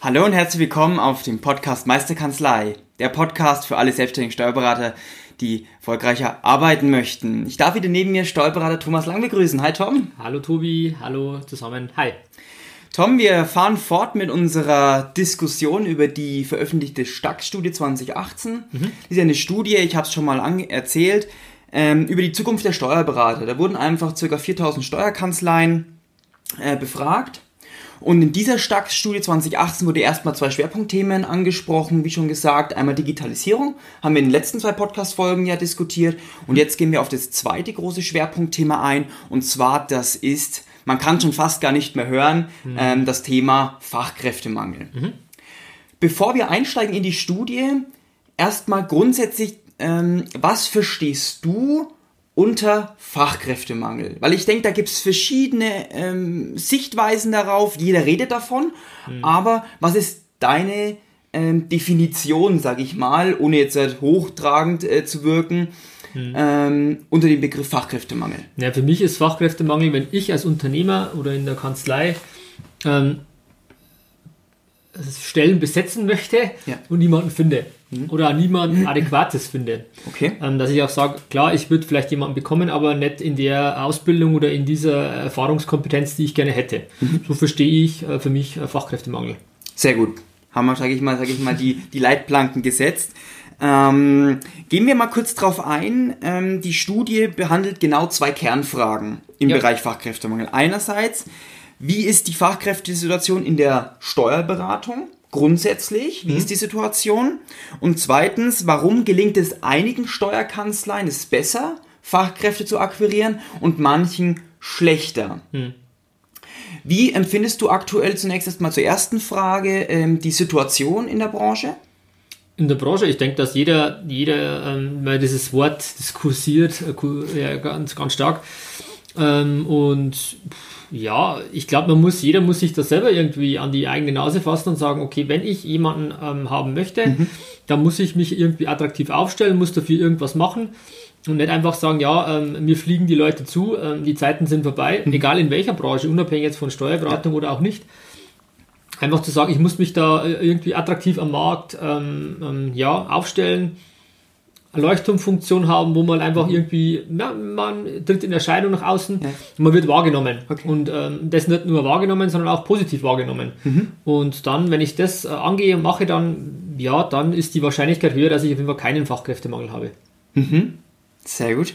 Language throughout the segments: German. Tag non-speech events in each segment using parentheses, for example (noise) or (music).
Hallo und herzlich willkommen auf dem Podcast Meisterkanzlei, der Podcast für alle selbstständigen Steuerberater, die erfolgreicher arbeiten möchten. Ich darf wieder neben mir Steuerberater Thomas Lang begrüßen. Hi Tom. Hallo Tobi, hallo zusammen. Hi. Tom, wir fahren fort mit unserer Diskussion über die veröffentlichte Stax-Studie 2018. Mhm. Das ist ja eine Studie, ich habe es schon mal erzählt, ähm, über die Zukunft der Steuerberater. Da wurden einfach ca. 4000 Steuerkanzleien äh, befragt. Und in dieser Stax-Studie 2018 wurde erstmal zwei Schwerpunktthemen angesprochen, wie schon gesagt. Einmal Digitalisierung, haben wir in den letzten zwei Podcast-Folgen ja diskutiert. Und jetzt gehen wir auf das zweite große Schwerpunktthema ein. Und zwar, das ist, man kann schon fast gar nicht mehr hören, mhm. ähm, das Thema Fachkräftemangel. Mhm. Bevor wir einsteigen in die Studie, erstmal grundsätzlich ähm, was verstehst du unter Fachkräftemangel? Weil ich denke, da gibt es verschiedene ähm, Sichtweisen darauf, jeder redet davon, mhm. aber was ist deine ähm, Definition, sage ich mal, ohne jetzt halt hochtragend äh, zu wirken, mhm. ähm, unter dem Begriff Fachkräftemangel? Ja, für mich ist Fachkräftemangel, wenn ich als Unternehmer oder in der Kanzlei ähm, Stellen besetzen möchte ja. und niemanden finde mhm. oder niemanden Adäquates finde. Okay. Ähm, dass ich auch sage, klar, ich würde vielleicht jemanden bekommen, aber nicht in der Ausbildung oder in dieser Erfahrungskompetenz, die ich gerne hätte. Mhm. So verstehe ich äh, für mich äh, Fachkräftemangel. Sehr gut. Haben wir, sage ich mal, sag ich mal die, die Leitplanken gesetzt. Ähm, gehen wir mal kurz drauf ein. Ähm, die Studie behandelt genau zwei Kernfragen im ja. Bereich Fachkräftemangel. Einerseits, wie ist die Fachkräftesituation in der Steuerberatung? Grundsätzlich, wie mhm. ist die Situation? Und zweitens, warum gelingt es einigen Steuerkanzleien es besser, Fachkräfte zu akquirieren und manchen schlechter? Mhm. Wie empfindest du aktuell zunächst erstmal zur ersten Frage ähm, die Situation in der Branche? In der Branche, ich denke, dass jeder, jeder ähm, weil dieses Wort diskursiert äh, ja, ganz, ganz stark. Ähm, und pff, ja, ich glaube, man muss, jeder muss sich das selber irgendwie an die eigene Nase fassen und sagen, okay, wenn ich jemanden ähm, haben möchte, mhm. dann muss ich mich irgendwie attraktiv aufstellen, muss dafür irgendwas machen und nicht einfach sagen, ja, ähm, mir fliegen die Leute zu, ähm, die Zeiten sind vorbei, mhm. egal in welcher Branche, unabhängig jetzt von Steuerberatung ja. oder auch nicht. Einfach zu sagen, ich muss mich da äh, irgendwie attraktiv am Markt ähm, ähm, ja, aufstellen Leuchtturmfunktion haben, wo man einfach irgendwie, ja, man tritt in Erscheinung nach außen ja. und man wird wahrgenommen. Okay. Und ähm, das nicht nur wahrgenommen, sondern auch positiv wahrgenommen. Mhm. Und dann, wenn ich das äh, angehe und mache, dann, ja, dann ist die Wahrscheinlichkeit höher, dass ich auf jeden Fall keinen Fachkräftemangel habe. Mhm. Sehr gut.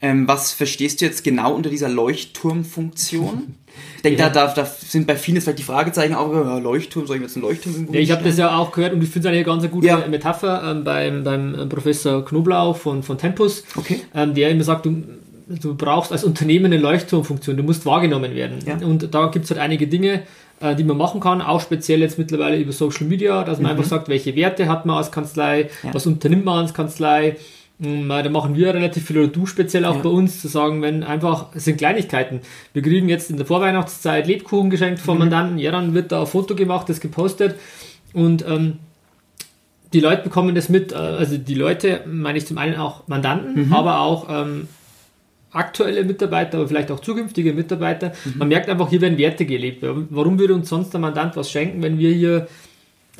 Ähm, was verstehst du jetzt genau unter dieser Leuchtturmfunktion? (laughs) Ich denke, ja. da, da, da, sind bei vielen vielleicht die Fragezeichen auch, ja, Leuchtturm, soll ich jetzt einen Leuchtturm irgendwo Ja, ich habe das ja auch gehört und ich finde es eine ganz gute ja. Metapher ähm, beim, beim äh, Professor Knoblau von, von Tempus, okay. ähm, der immer sagt, du, du brauchst als Unternehmen eine Leuchtturmfunktion, du musst wahrgenommen werden. Ja. Und da gibt es halt einige Dinge, äh, die man machen kann, auch speziell jetzt mittlerweile über Social Media, dass man mhm. einfach sagt, welche Werte hat man als Kanzlei, was unternimmt man als Kanzlei, da machen wir relativ viel, oder du speziell auch ja. bei uns, zu sagen, wenn einfach, es sind Kleinigkeiten. Wir kriegen jetzt in der Vorweihnachtszeit Lebkuchen geschenkt vom mhm. Mandanten, ja, dann wird da ein Foto gemacht, das gepostet und ähm, die Leute bekommen das mit, äh, also die Leute, meine ich zum einen auch Mandanten, mhm. aber auch ähm, aktuelle Mitarbeiter, aber vielleicht auch zukünftige Mitarbeiter. Mhm. Man merkt einfach, hier werden Werte gelebt. Warum würde uns sonst der Mandant was schenken, wenn wir hier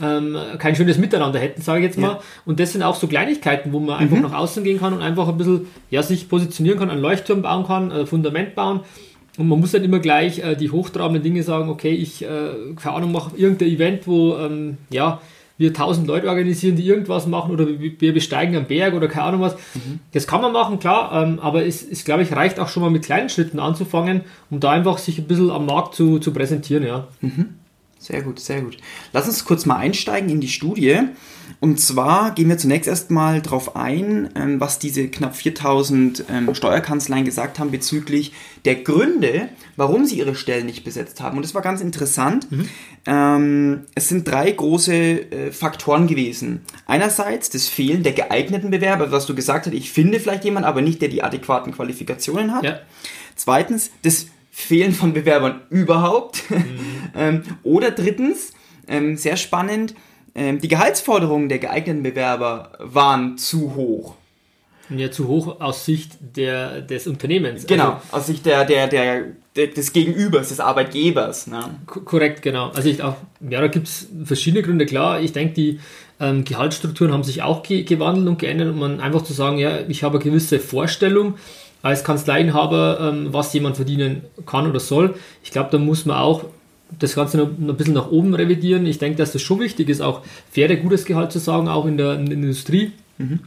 ähm, kein schönes Miteinander hätten, sage ich jetzt mal. Ja. Und das sind auch so Kleinigkeiten, wo man einfach mhm. nach außen gehen kann und einfach ein bisschen ja, sich positionieren kann, einen Leuchtturm bauen kann, ein Fundament bauen. Und man muss dann immer gleich äh, die hochtrabenden Dinge sagen, okay, ich, äh, keine Ahnung, mache irgendein Event, wo, ähm, ja, wir tausend Leute organisieren, die irgendwas machen oder wir besteigen am Berg oder keine Ahnung was. Mhm. Das kann man machen, klar, ähm, aber es, es glaube ich, reicht auch schon mal mit kleinen Schritten anzufangen, um da einfach sich ein bisschen am Markt zu, zu präsentieren, ja. Mhm. Sehr gut, sehr gut. Lass uns kurz mal einsteigen in die Studie. Und zwar gehen wir zunächst erstmal darauf ein, ähm, was diese knapp 4000 ähm, Steuerkanzleien gesagt haben bezüglich der Gründe, warum sie ihre Stellen nicht besetzt haben. Und das war ganz interessant. Mhm. Ähm, es sind drei große äh, Faktoren gewesen. Einerseits das Fehlen der geeigneten Bewerber, was du gesagt hast, ich finde vielleicht jemanden, aber nicht, der die adäquaten Qualifikationen hat. Ja. Zweitens das Fehlen von Bewerbern überhaupt. Mhm. (laughs) ähm, oder drittens, ähm, sehr spannend, ähm, die Gehaltsforderungen der geeigneten Bewerber waren zu hoch. Ja, zu hoch aus Sicht der, des Unternehmens. Genau, also, aus Sicht der, der, der, der, des Gegenübers, des Arbeitgebers. Ne? Korrekt, genau. Also ich auch, ja, da gibt es verschiedene Gründe, klar. Ich denke, die ähm, Gehaltsstrukturen haben sich auch ge gewandelt und geändert, um einfach zu sagen, ja, ich habe eine gewisse Vorstellung, als Kanzleienhaber, ähm, was jemand verdienen kann oder soll. Ich glaube, da muss man auch das Ganze noch, noch, ein bisschen nach oben revidieren. Ich denke, dass das schon wichtig ist, auch faire, gutes Gehalt zu sagen, auch in der, in der Industrie. Mhm.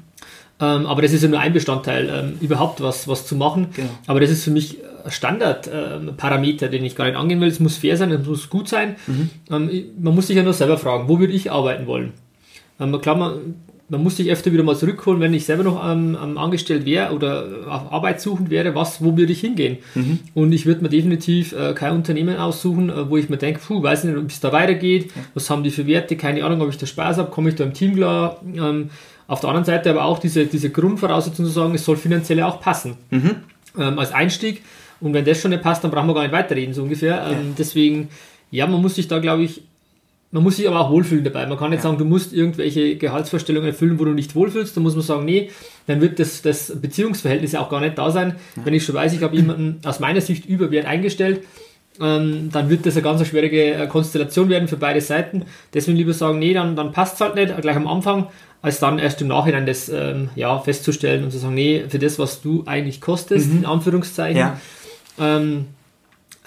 Ähm, aber das ist ja nur ein Bestandteil, ähm, überhaupt was, was zu machen. Genau. Aber das ist für mich ein Standardparameter, ähm, den ich gar nicht angehen will. Es muss fair sein, es muss gut sein. Mhm. Ähm, man muss sich ja nur selber fragen, wo würde ich arbeiten wollen? Ähm, klar, man, man muss sich öfter wieder mal zurückholen, wenn ich selber noch ähm, angestellt wäre oder auf Arbeit suchend wäre, was, wo würde ich hingehen? Mhm. Und ich würde mir definitiv äh, kein Unternehmen aussuchen, äh, wo ich mir denke, puh, weiß nicht, ob es da weitergeht, ja. was haben die für Werte, keine Ahnung, ob ich da Spaß habe, komme ich da im Team klar. Ähm, auf der anderen Seite aber auch diese, diese Grundvoraussetzung zu sagen, es soll finanziell auch passen. Mhm. Ähm, als Einstieg. Und wenn das schon nicht passt, dann brauchen wir gar nicht weiterreden, so ungefähr. Ähm, ja. Deswegen, ja, man muss sich da, glaube ich, man muss sich aber auch wohlfühlen dabei. Man kann nicht ja. sagen, du musst irgendwelche Gehaltsvorstellungen erfüllen, wo du nicht wohlfühlst. Da muss man sagen, nee, dann wird das, das Beziehungsverhältnis ja auch gar nicht da sein. Ja. Wenn ich schon weiß, ich habe jemanden aus meiner Sicht überwert eingestellt, ähm, dann wird das eine ganz schwierige äh, Konstellation werden für beide Seiten. Deswegen lieber sagen, nee, dann, dann passt es halt nicht, gleich am Anfang, als dann erst im Nachhinein das ähm, ja, festzustellen und zu sagen, nee, für das, was du eigentlich kostest, mhm. in Anführungszeichen, ja. ähm,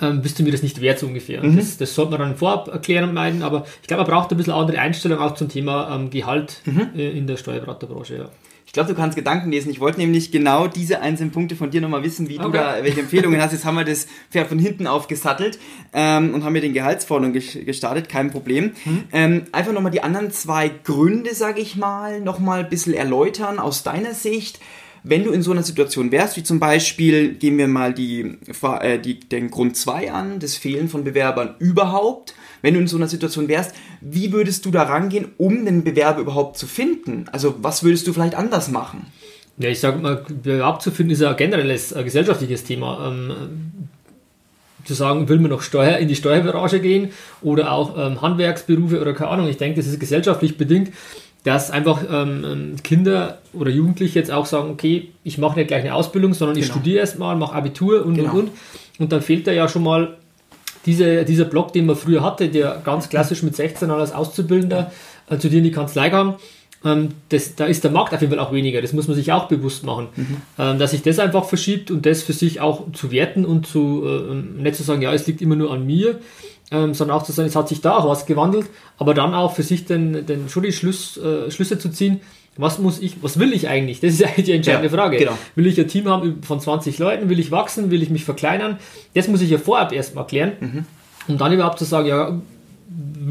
ähm, bist du mir das nicht wert so ungefähr. Mhm. Das, das sollte man dann vorab erklären und meinen, aber ich glaube, man braucht ein bisschen andere Einstellung auch zum Thema ähm, Gehalt mhm. äh, in der Steuerberaterbranche. Ja. Ich glaube, du kannst Gedanken lesen. Ich wollte nämlich genau diese einzelnen Punkte von dir nochmal wissen, wie okay. du da, welche Empfehlungen hast. Jetzt haben wir das Pferd von hinten aufgesattelt ähm, und haben mit den Gehaltsforderungen gestartet, kein Problem. Mhm. Ähm, einfach nochmal die anderen zwei Gründe, sage ich mal, nochmal ein bisschen erläutern aus deiner Sicht wenn du in so einer Situation wärst, wie zum Beispiel, gehen wir mal die, äh, die, den Grund 2 an, das Fehlen von Bewerbern überhaupt, wenn du in so einer Situation wärst, wie würdest du da rangehen, um den Bewerber überhaupt zu finden? Also was würdest du vielleicht anders machen? Ja, ich sage mal, Bewerb zu finden ist ja generell ein gesellschaftliches Thema. Ähm, zu sagen, will man noch Steuer in die Steuerbranche gehen oder auch ähm, Handwerksberufe oder keine Ahnung. Ich denke, das ist gesellschaftlich bedingt dass einfach ähm, Kinder oder Jugendliche jetzt auch sagen, okay, ich mache nicht gleich eine Ausbildung, sondern genau. ich studiere erstmal, mache Abitur und, genau. und, und. Und dann fehlt da ja schon mal diese, dieser Block, den man früher hatte, der ganz klassisch mit 16 als Auszubildender äh, zu dir in die Kanzlei kam. Ähm, das, da ist der Markt auf jeden Fall auch weniger, das muss man sich auch bewusst machen. Mhm. Ähm, dass sich das einfach verschiebt und das für sich auch zu werten und zu, äh, nicht zu sagen, ja, es liegt immer nur an mir, ähm, sondern auch zu sagen, es hat sich da auch was gewandelt, aber dann auch für sich den, den schon die Schluss, äh, Schlüsse zu ziehen, was muss ich, was will ich eigentlich? Das ist (laughs) eigentlich die entscheidende ja, Frage. Genau. Will ich ein Team haben von 20 Leuten? Will ich wachsen? Will ich mich verkleinern? Das muss ich ja vorab erstmal klären, mhm. um dann überhaupt zu sagen, ja,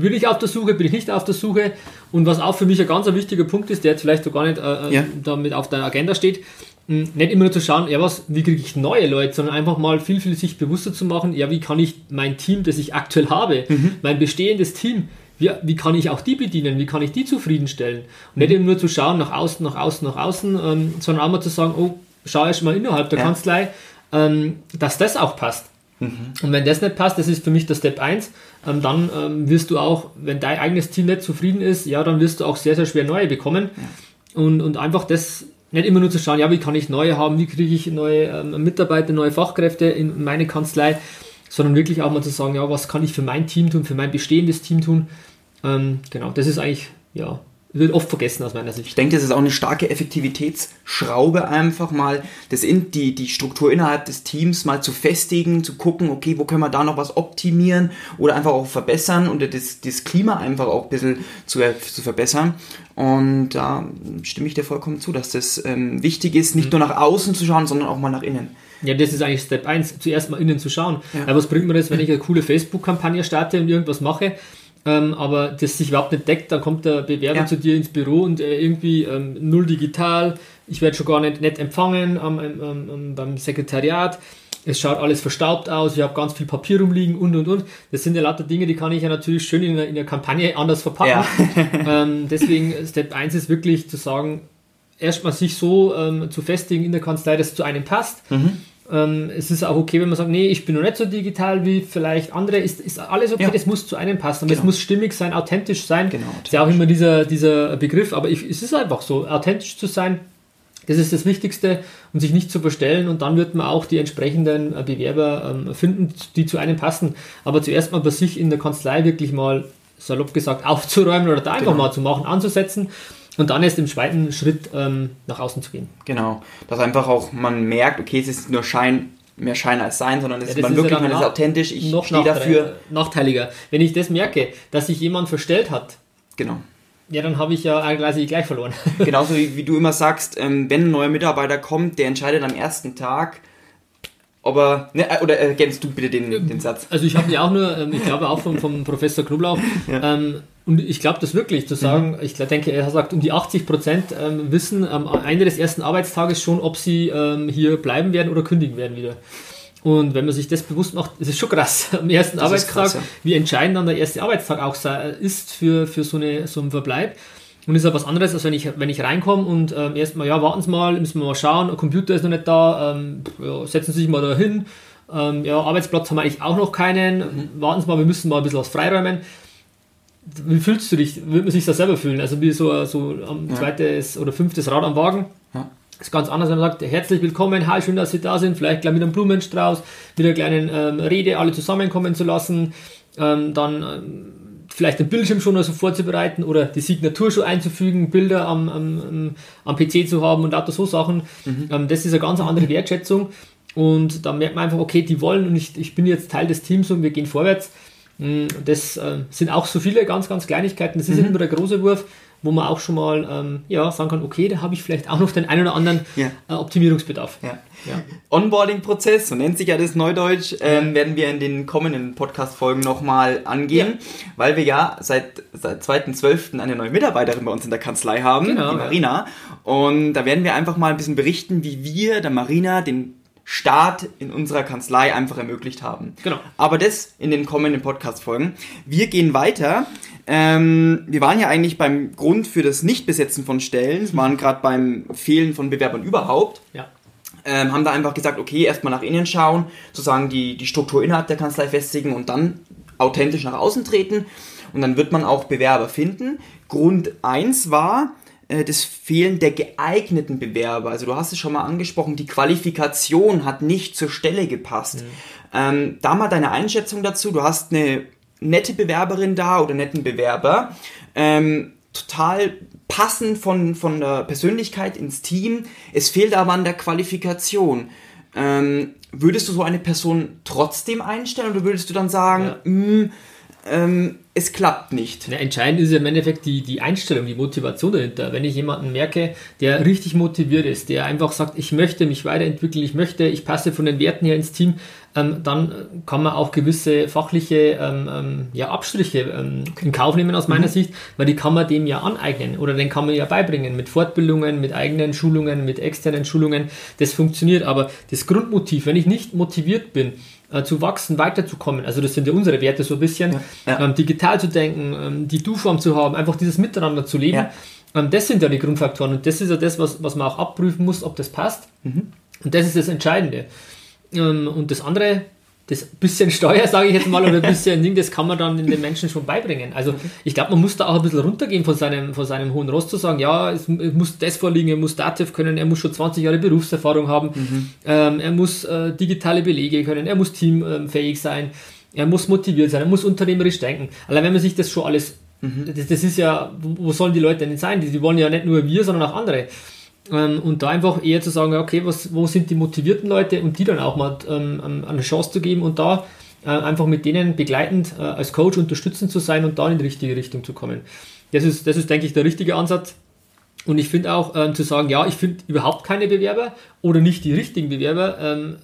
will ich auf der Suche, bin ich nicht auf der Suche? Und was auch für mich ein ganz wichtiger Punkt ist, der jetzt vielleicht so gar nicht äh, äh ja. damit auf der Agenda steht, hm, nicht immer nur zu schauen, ja was, wie kriege ich neue Leute, sondern einfach mal viel, viel sich bewusster zu machen, ja, wie kann ich mein Team, das ich aktuell habe, mhm. mein bestehendes Team, wie, wie kann ich auch die bedienen, wie kann ich die zufriedenstellen? Und nicht immer nur zu schauen, nach außen, nach außen, nach außen, ähm, sondern auch mal zu sagen, oh, schau erst mal innerhalb der ja. Kanzlei, ähm, dass das auch passt. Mhm. Und wenn das nicht passt, das ist für mich der Step 1, ähm, dann ähm, wirst du auch, wenn dein eigenes Team nicht zufrieden ist, ja, dann wirst du auch sehr, sehr schwer neue bekommen. Ja. Und, und einfach das nicht immer nur zu schauen, ja, wie kann ich neue haben, wie kriege ich neue ähm, Mitarbeiter, neue Fachkräfte in meine Kanzlei, sondern wirklich auch mal zu sagen, ja, was kann ich für mein Team tun, für mein bestehendes Team tun. Ähm, genau, das ist eigentlich, ja, wird oft vergessen aus meiner Sicht. Ich denke, das ist auch eine starke Effektivitätsschraube einfach mal, das in, die, die Struktur innerhalb des Teams mal zu festigen, zu gucken, okay, wo können wir da noch was optimieren oder einfach auch verbessern und das, das Klima einfach auch ein bisschen zu, zu verbessern. Und da stimme ich dir vollkommen zu, dass das ähm, wichtig ist, nicht mhm. nur nach außen zu schauen, sondern auch mal nach innen. Ja, das ist eigentlich Step 1, zuerst mal innen zu schauen. Ja. Aber was bringt mir das, wenn ich eine coole Facebook-Kampagne starte und irgendwas mache? Ähm, aber das sich überhaupt nicht deckt, dann kommt der Bewerber ja. zu dir ins Büro und äh, irgendwie ähm, null digital, ich werde schon gar nicht, nicht empfangen am, am, am, beim Sekretariat, es schaut alles verstaubt aus, ich habe ganz viel Papier rumliegen und und und. Das sind ja lauter Dinge, die kann ich ja natürlich schön in der, in der Kampagne anders verpacken. Ja. (laughs) ähm, deswegen, Step 1 ist wirklich zu sagen, erstmal sich so ähm, zu festigen in der Kanzlei, dass es zu einem passt. Mhm. Ähm, es ist auch okay, wenn man sagt, nee, ich bin noch nicht so digital wie vielleicht andere. Ist, ist alles okay, ja. das muss zu einem passen. Aber genau. es muss stimmig sein, authentisch sein. Genau, authentisch. ist ja auch immer dieser, dieser Begriff, aber ich, es ist einfach so, authentisch zu sein, das ist das Wichtigste und sich nicht zu verstellen und dann wird man auch die entsprechenden äh, Bewerber ähm, finden, die zu einem passen. Aber zuerst mal bei sich in der Kanzlei wirklich mal, salopp gesagt, aufzuräumen oder da einfach genau. mal zu machen, anzusetzen und dann erst im zweiten Schritt ähm, nach außen zu gehen. Genau, dass einfach auch man merkt, okay, es ist nur Schein, mehr Schein als Sein, sondern es ja, ist man wirklich, ja man ist authentisch, ich stehe dafür. Nachteiliger. Wenn ich das merke, dass sich jemand verstellt hat, genau ja, dann habe ich ja quasi gleich verloren. Genauso (laughs) wie, wie, du immer sagst, ähm, wenn ein neuer Mitarbeiter kommt, der entscheidet am ersten Tag, ob er, ne, äh, oder ergänzt du bitte den, den Satz? Also ich habe ja auch nur, ähm, ich glaube auch vom, vom Professor Knoblauch, (laughs) ja. ähm, und ich glaube das wirklich, zu sagen, mhm. ich denke, er sagt, um die 80 Prozent ähm, wissen am Ende des ersten Arbeitstages schon, ob sie ähm, hier bleiben werden oder kündigen werden wieder. Und wenn man sich das bewusst macht, ist es schon krass (laughs) am ersten das Arbeitstag, krass, ja. wie entscheidend dann der erste Arbeitstag auch ist für, für so, eine, so einen Verbleib. Und ist ja was anderes, als wenn ich, wenn ich reinkomme und ähm, erstmal, ja, warten Sie mal, müssen wir mal schauen, der Computer ist noch nicht da, ähm, ja, setzen Sie sich mal da hin. Ähm, ja, Arbeitsplatz haben wir eigentlich auch noch keinen. Mhm. Warten Sie mal, wir müssen mal ein bisschen was freiräumen. Wie fühlst du dich? Würde man sich da selber fühlen? Also wie so, so am ja. zweites oder fünftes Rad am Wagen. Ja ist ganz anders, wenn man sagt, herzlich willkommen, hi, schön, dass Sie da sind, vielleicht gleich mit einem Blumenstrauß, mit einer kleinen ähm, Rede alle zusammenkommen zu lassen, ähm, dann ähm, vielleicht den Bildschirm schon also vorzubereiten oder die Signatur schon einzufügen, Bilder am, am, am PC zu haben und auch so Sachen. Mhm. Ähm, das ist eine ganz andere Wertschätzung und da merkt man einfach, okay, die wollen und ich, ich bin jetzt Teil des Teams und wir gehen vorwärts. Mm, das äh, sind auch so viele ganz, ganz Kleinigkeiten. Das ist mhm. nicht nur der große Wurf, wo man auch schon mal ähm, ja, sagen kann, okay, da habe ich vielleicht auch noch den einen oder anderen ja. äh, Optimierungsbedarf. Ja. Ja. Onboarding-Prozess, so nennt sich ja das Neudeutsch, ähm, werden wir in den kommenden Podcast-Folgen nochmal angehen, weil wir ja seit, seit 2.12. eine neue Mitarbeiterin bei uns in der Kanzlei haben, genau, die Marina. Und da werden wir einfach mal ein bisschen berichten, wie wir der Marina den Start in unserer Kanzlei einfach ermöglicht haben. Genau. Aber das in den kommenden Podcast-Folgen. Wir gehen weiter. Ähm, wir waren ja eigentlich beim Grund für das Nichtbesetzen von Stellen, wir waren gerade beim Fehlen von Bewerbern überhaupt. Ja. Ähm, haben da einfach gesagt, okay, erstmal nach innen schauen, sozusagen die, die Struktur innerhalb der Kanzlei festigen und dann authentisch nach außen treten. Und dann wird man auch Bewerber finden. Grund 1 war, das Fehlen der geeigneten Bewerber. Also du hast es schon mal angesprochen, die Qualifikation hat nicht zur Stelle gepasst. Mhm. Ähm, da mal deine Einschätzung dazu. Du hast eine nette Bewerberin da oder netten Bewerber. Ähm, total passend von, von der Persönlichkeit ins Team. Es fehlt aber an der Qualifikation. Ähm, würdest du so eine Person trotzdem einstellen oder würdest du dann sagen, ja. Hm, ähm, es klappt nicht. Ja, entscheidend ist ja im Endeffekt die, die Einstellung, die Motivation dahinter. Wenn ich jemanden merke, der richtig motiviert ist, der einfach sagt, ich möchte mich weiterentwickeln, ich möchte, ich passe von den Werten her ins Team, ähm, dann kann man auch gewisse fachliche ähm, ähm ja, Abstriche ähm, in Kauf nehmen aus meiner mhm. Sicht, weil die kann man dem ja aneignen oder den kann man ja beibringen mit Fortbildungen, mit eigenen Schulungen, mit externen Schulungen. Das funktioniert, aber das Grundmotiv, wenn ich nicht motiviert bin, äh, zu wachsen, weiterzukommen. Also das sind ja unsere Werte so ein bisschen. Ja. Ähm, digital zu denken, ähm, die Du-Form zu haben, einfach dieses Miteinander zu leben. Ähm, das sind ja die Grundfaktoren und das ist ja das, was, was man auch abprüfen muss, ob das passt. Mhm. Und das ist das Entscheidende. Ähm, und das andere, das bisschen Steuer, sage ich jetzt mal, oder ein bisschen Ding, das kann man dann den Menschen schon beibringen. Also ich glaube, man muss da auch ein bisschen runtergehen von seinem, von seinem hohen Ross zu sagen, ja, es, es muss das vorliegen, er muss Dativ können, er muss schon 20 Jahre Berufserfahrung haben, mhm. ähm, er muss äh, digitale Belege können, er muss teamfähig sein, er muss motiviert sein, er muss unternehmerisch denken. Allein wenn man sich das schon alles, mhm. das, das, ist ja, wo sollen die Leute denn sein? Die, die wollen ja nicht nur wir, sondern auch andere. Ähm, und da einfach eher zu sagen, okay, was, wo sind die motivierten Leute und die dann auch mal ähm, eine Chance zu geben und da äh, einfach mit denen begleitend äh, als Coach unterstützend zu sein und da in die richtige Richtung zu kommen. Das ist, das ist denke ich, der richtige Ansatz. Und ich finde auch ähm, zu sagen, ja, ich finde überhaupt keine Bewerber oder nicht die richtigen Bewerber. Ähm,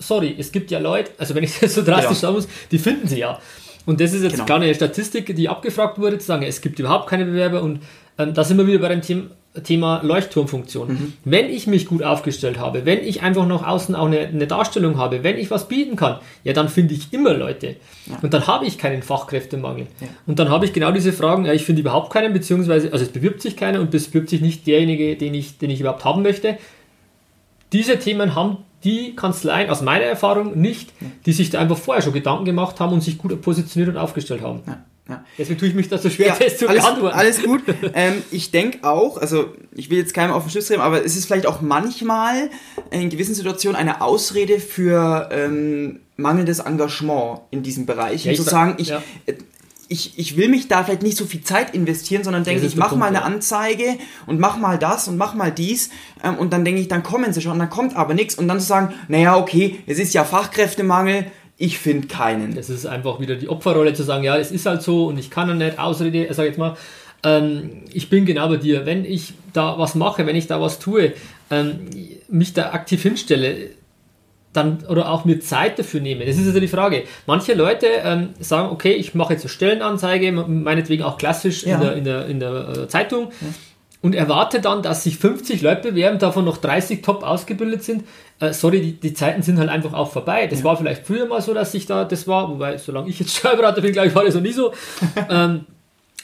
sorry, es gibt ja Leute, also wenn ich (laughs) das so drastisch ja. sagen muss, die finden sie ja. Und das ist jetzt genau. klar eine Statistik, die abgefragt wurde, zu sagen, es gibt überhaupt keine Bewerber und ähm, da sind wir wieder bei dem Thema, Thema Leuchtturmfunktion. Mhm. Wenn ich mich gut aufgestellt habe, wenn ich einfach noch außen auch eine, eine Darstellung habe, wenn ich was bieten kann, ja, dann finde ich immer Leute. Ja. Und dann habe ich keinen Fachkräftemangel. Ja. Und dann habe ich genau diese Fragen, ja, ich finde überhaupt keinen, beziehungsweise, also es bewirbt sich keiner und es bewirbt sich nicht derjenige, den ich, den ich überhaupt haben möchte. Diese Themen haben die Kanzleien aus meiner Erfahrung nicht, die sich da einfach vorher schon Gedanken gemacht haben und sich gut positioniert und aufgestellt haben. Ja. Ja. Deswegen tue ich mich da so schwer, ja, das zu alles, beantworten. Alles gut. ähm, ich denke auch, also ich will jetzt keinem auf den Schluss reden, aber es ist vielleicht auch manchmal in gewissen Situationen eine Ausrede für ähm, mangelndes Engagement in diesem Bereich. Ja, zu sagen, ich, ja. Äh, ich, ich will mich da vielleicht nicht so viel Zeit investieren, sondern denke, ich mache mal eine Anzeige und mach mal das und mach mal dies ähm, und dann denke ich, dann kommen sie schon, und dann kommt aber nichts und dann zu sagen, naja, okay, es ist ja Fachkräftemangel, ich finde keinen. Das ist einfach wieder die Opferrolle zu sagen, ja, es ist halt so und ich kann ja nicht, Ausrede, sag jetzt mal, ähm, ich bin genau bei dir. Wenn ich da was mache, wenn ich da was tue, ähm, mich da aktiv hinstelle, dann oder auch mir Zeit dafür nehme. Das ist also die Frage. Manche Leute ähm, sagen, okay, ich mache jetzt eine Stellenanzeige, meinetwegen auch klassisch ja. in der, in der, in der äh, Zeitung. Ja und erwarte dann, dass sich 50 Leute bewerben, davon noch 30 top ausgebildet sind. Äh, sorry, die, die, Zeiten sind halt einfach auch vorbei. Das ja. war vielleicht früher mal so, dass ich da das war, wobei, solange ich jetzt (laughs) Steuerberater bin, glaube ich, war das noch nie so. (laughs) ähm,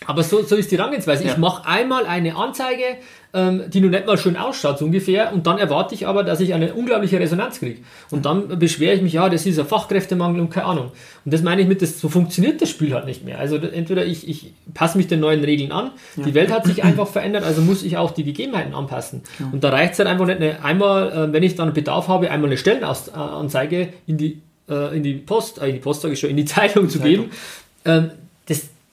aber so, so ist die Rangehensweise. Ja. Ich mache einmal eine Anzeige, ähm, die nur nicht mal schön ausschaut, so ungefähr, und dann erwarte ich aber, dass ich eine unglaubliche Resonanz kriege. Und dann beschwere ich mich, ja, das ist ein Fachkräftemangel und keine Ahnung. Und das meine ich mit, das, so funktioniert das Spiel halt nicht mehr. Also entweder ich, ich passe mich den neuen Regeln an, ja. die Welt hat sich einfach verändert, also muss ich auch die Gegebenheiten anpassen. Ja. Und da reicht es halt einfach nicht eine, einmal, äh, wenn ich dann Bedarf habe, einmal eine Stellenanzeige in die, äh, in die Post, äh, in die Post sage ich schon, in die (laughs) Zeitung zu geben. Ähm,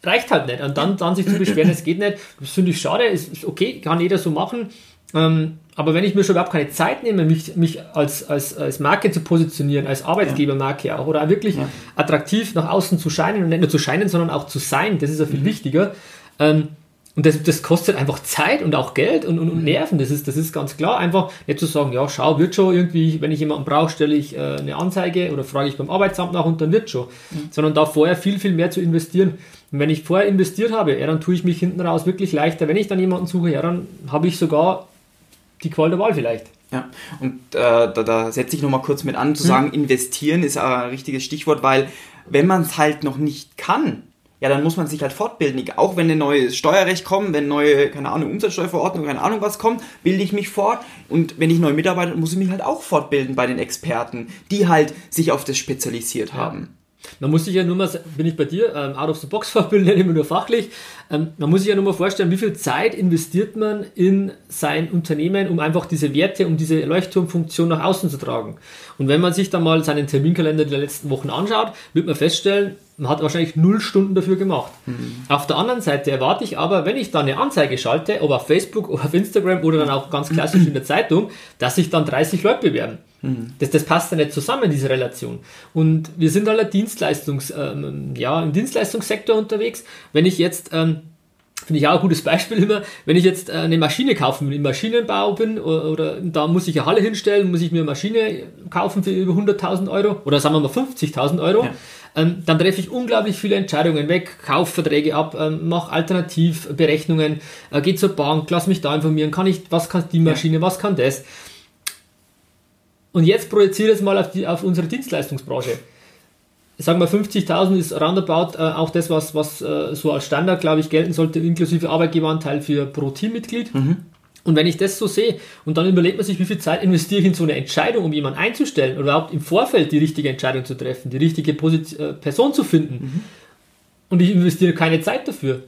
reicht halt nicht. Und dann, dann sich zu beschweren, es geht nicht, das finde ich schade, ist, okay, kann jeder so machen. Ähm, aber wenn ich mir schon überhaupt keine Zeit nehme, mich, mich als, als, als Marke zu positionieren, als Arbeitgebermarke auch, oder wirklich ja. attraktiv nach außen zu scheinen und nicht nur zu scheinen, sondern auch zu sein, das ist ja viel mhm. wichtiger. Ähm, und das, das kostet einfach Zeit und auch Geld und, und, und, mhm. Nerven, das ist, das ist ganz klar. Einfach nicht zu sagen, ja, schau, wird schon irgendwie, wenn ich jemanden brauche, stelle ich äh, eine Anzeige oder frage ich beim Arbeitsamt nach und dann wird schon. Mhm. Sondern da vorher viel, viel mehr zu investieren. Und wenn ich vorher investiert habe, ja, dann tue ich mich hinten raus wirklich leichter. Wenn ich dann jemanden suche, ja, dann habe ich sogar die Qual der Wahl vielleicht. Ja, und äh, da, da setze ich nochmal kurz mit an, zu hm. sagen, investieren ist ein richtiges Stichwort, weil wenn man es halt noch nicht kann, ja, dann muss man sich halt fortbilden. Auch wenn ein neues Steuerrecht kommt, wenn neue, keine Ahnung, Umsatzsteuerverordnung, keine Ahnung was kommt, bilde ich mich fort. Und wenn ich neue Mitarbeiter, muss ich mich halt auch fortbilden bei den Experten, die halt sich auf das spezialisiert ja. haben. Man muss sich ja nur mal, bin ich bei dir, ähm, out of the box fortbilden, nenne ich nur fachlich. Ähm, man muss sich ja nur mal vorstellen, wie viel Zeit investiert man in sein Unternehmen, um einfach diese Werte, um diese Leuchtturmfunktion nach außen zu tragen. Und wenn man sich dann mal seinen Terminkalender der letzten Wochen anschaut, wird man feststellen, man hat wahrscheinlich null Stunden dafür gemacht. Mhm. Auf der anderen Seite erwarte ich aber, wenn ich dann eine Anzeige schalte, ob auf Facebook oder auf Instagram oder dann auch ganz klassisch in der Zeitung, dass sich dann 30 Leute bewerben. Mhm. Das, das passt ja nicht zusammen, diese Relation. Und wir sind alle Dienstleistungs, ähm, ja, im Dienstleistungssektor unterwegs. Wenn ich jetzt ähm, Finde ich auch ein gutes Beispiel immer, wenn ich jetzt äh, eine Maschine kaufen will, im Maschinenbau bin oder, oder da muss ich eine Halle hinstellen, muss ich mir eine Maschine kaufen für über 100.000 Euro oder sagen wir mal 50.000 Euro, ja. ähm, dann treffe ich unglaublich viele Entscheidungen weg, Kaufverträge ab, ähm, mache Alternativberechnungen, äh, gehe zur Bank, lass mich da informieren, kann ich, was kann die Maschine, ja. was kann das. Und jetzt projiziere es mal auf, die, auf unsere Dienstleistungsbranche sagen wir 50.000 ist roundabout äh, auch das, was, was äh, so als Standard, glaube ich, gelten sollte, inklusive Arbeitgeberanteil für pro Teammitglied. Mhm. Und wenn ich das so sehe und dann überlegt man sich, wie viel Zeit investiere ich in so eine Entscheidung, um jemanden einzustellen oder überhaupt im Vorfeld die richtige Entscheidung zu treffen, die richtige Position, äh, Person zu finden. Mhm. Und ich investiere keine Zeit dafür.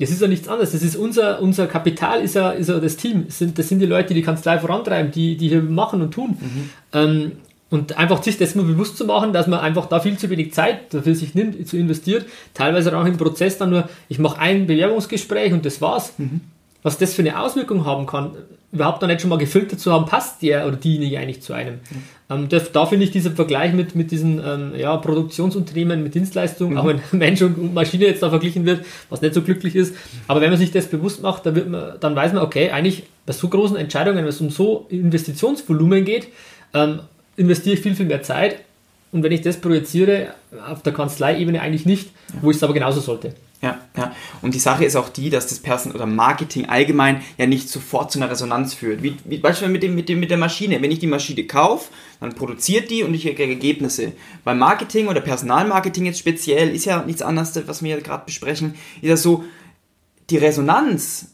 Das ist ja nichts anderes. Das ist unser, unser Kapital, ist ja, ist ja das Team. Das sind, das sind die Leute, die die Kanzlei vorantreiben, die, die hier machen und tun. Mhm. Ähm, und einfach sich das mal bewusst zu machen, dass man einfach da viel zu wenig Zeit dafür sich nimmt, zu investiert. Teilweise auch im Prozess dann nur, ich mache ein Bewerbungsgespräch und das war's. Mhm. Was das für eine Auswirkung haben kann, überhaupt noch nicht schon mal gefiltert zu haben, passt der oder diejenige eigentlich zu einem. Mhm. Ähm, da, da finde ich diesen Vergleich mit, mit diesen ähm, ja, Produktionsunternehmen mit Dienstleistungen, mhm. auch wenn (laughs) Mensch und Maschine jetzt da verglichen wird, was nicht so glücklich ist. Aber wenn man sich das bewusst macht, dann, wird man, dann weiß man, okay, eigentlich bei so großen Entscheidungen, wenn es um so Investitionsvolumen geht, ähm, investiere ich viel, viel mehr Zeit und wenn ich das projiziere, auf der Kanzleiebene eigentlich nicht, ja. wo ich es aber genauso sollte. Ja, ja. Und die Sache ist auch die, dass das Person oder Marketing allgemein ja nicht sofort zu einer Resonanz führt. Wie, wie beispielsweise mit, dem, mit, dem, mit der Maschine. Wenn ich die Maschine kaufe, dann produziert die und ich kriege Ergebnisse. Beim Marketing oder Personalmarketing jetzt speziell ist ja nichts anderes, was wir gerade besprechen, ist ja so, die Resonanz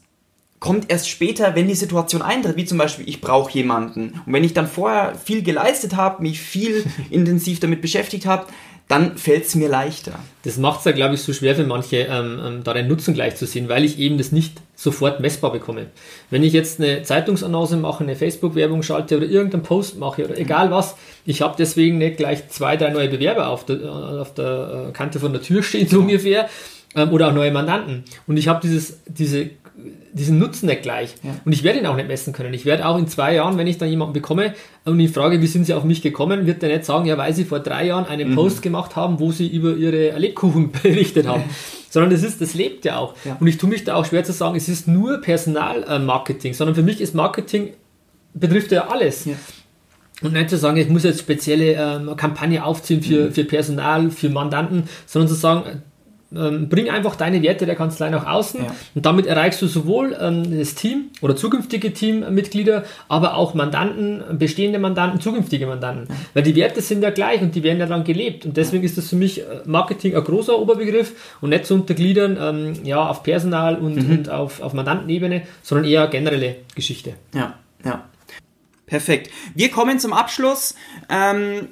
kommt erst später, wenn die Situation eintritt, wie zum Beispiel, ich brauche jemanden. Und wenn ich dann vorher viel geleistet habe, mich viel (laughs) intensiv damit beschäftigt habe, dann fällt es mir leichter. Das macht es ja, glaube ich, so schwer für manche, ähm, ähm, da den Nutzen gleich zu sehen, weil ich eben das nicht sofort messbar bekomme. Wenn ich jetzt eine Zeitungsannonce mache, eine Facebook-Werbung schalte oder irgendeinen Post mache oder egal was, ich habe deswegen nicht gleich zwei, drei neue Bewerber auf der, äh, auf der äh, Kante von der Tür stehen, so ungefähr, ähm, oder auch neue Mandanten. Und ich habe dieses, diese diesen Nutzen nicht gleich. Ja. Und ich werde ihn auch nicht messen können. Ich werde auch in zwei Jahren, wenn ich dann jemanden bekomme und ich frage, wie sind Sie auf mich gekommen, wird er nicht sagen, ja, weil Sie vor drei Jahren einen mhm. Post gemacht haben, wo Sie über Ihre Lebkuchen (laughs) berichtet haben. sondern das ist, das lebt ja auch. Ja. Und ich tue mich da auch schwer zu sagen, es ist nur Personalmarketing, sondern für mich ist Marketing, betrifft ja alles. Ja. Und nicht zu sagen, ich muss jetzt spezielle ähm, Kampagne aufziehen für, mhm. für Personal, für Mandanten, sondern zu sagen, ähm, bring einfach deine Werte der Kanzlei nach außen ja. und damit erreichst du sowohl ähm, das Team oder zukünftige Teammitglieder, aber auch Mandanten, bestehende Mandanten, zukünftige Mandanten. Ja. Weil die Werte sind ja gleich und die werden ja dann gelebt. Und deswegen ist das für mich äh, Marketing ein großer Oberbegriff und nicht zu untergliedern ähm, ja, auf Personal und, mhm. und auf, auf Mandantenebene, sondern eher generelle Geschichte. Ja, ja. Perfekt. Wir kommen zum Abschluss. Ähm,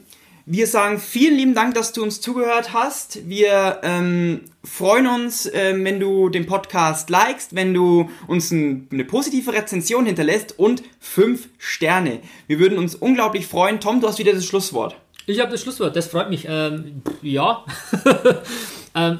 wir sagen vielen lieben Dank, dass du uns zugehört hast. Wir ähm, freuen uns, äh, wenn du den Podcast likest, wenn du uns ein, eine positive Rezension hinterlässt und fünf Sterne. Wir würden uns unglaublich freuen. Tom, du hast wieder das Schlusswort. Ich habe das Schlusswort, das freut mich. Ähm, ja. (laughs) ähm,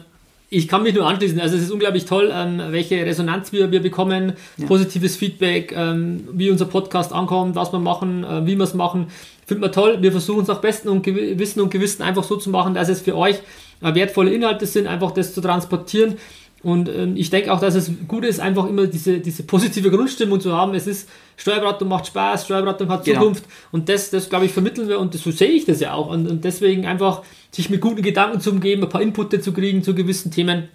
ich kann mich nur anschließen. Also es ist unglaublich toll, ähm, welche Resonanz wir, wir bekommen, ja. positives Feedback, ähm, wie unser Podcast ankommt, was wir machen, äh, wie wir es machen. Finden wir toll. Wir versuchen es nach Besten und Gewissen und Gewissen einfach so zu machen, dass es für euch äh, wertvolle Inhalte sind, einfach das zu transportieren. Und ähm, ich denke auch, dass es gut ist, einfach immer diese, diese positive Grundstimmung zu haben. Es ist, Steuerberatung macht Spaß, Steuerberatung hat genau. Zukunft. Genau. Und das, das glaube ich, vermitteln wir und das, so sehe ich das ja auch. Und, und deswegen einfach sich mit guten Gedanken zu umgeben, ein paar Inputte zu kriegen zu gewissen Themen.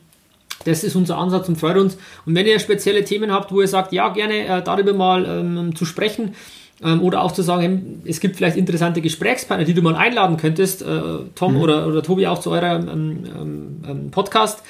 Das ist unser Ansatz und freut uns. Und wenn ihr spezielle Themen habt, wo ihr sagt, ja, gerne äh, darüber mal ähm, zu sprechen, ähm, oder auch zu sagen, es gibt vielleicht interessante Gesprächspartner, die du mal einladen könntest, äh, Tom mhm. oder, oder Tobi auch zu eurem ähm, ähm, ähm, Podcast.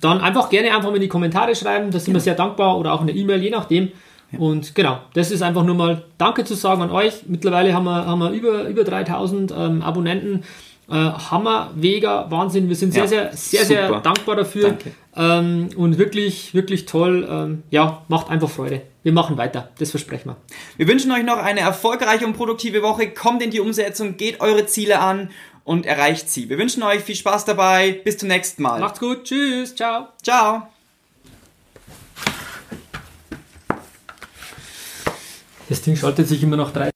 Dann einfach gerne einfach mal in die Kommentare schreiben, da sind genau. wir sehr dankbar oder auch eine E-Mail, je nachdem. Ja. Und genau, das ist einfach nur mal Danke zu sagen an euch. Mittlerweile haben wir, haben wir über, über 3000 ähm, Abonnenten. Äh, Hammer, Vega, Wahnsinn. Wir sind sehr, ja, sehr, sehr, super. sehr dankbar dafür. Ähm, und wirklich, wirklich toll. Ähm, ja, macht einfach Freude. Wir machen weiter. Das versprechen wir. Wir wünschen euch noch eine erfolgreiche und produktive Woche. Kommt in die Umsetzung, geht eure Ziele an und erreicht sie. Wir wünschen euch viel Spaß dabei. Bis zum nächsten Mal. Macht's gut. Tschüss. Ciao. Ciao. Das Ding schaltet sich immer noch drei.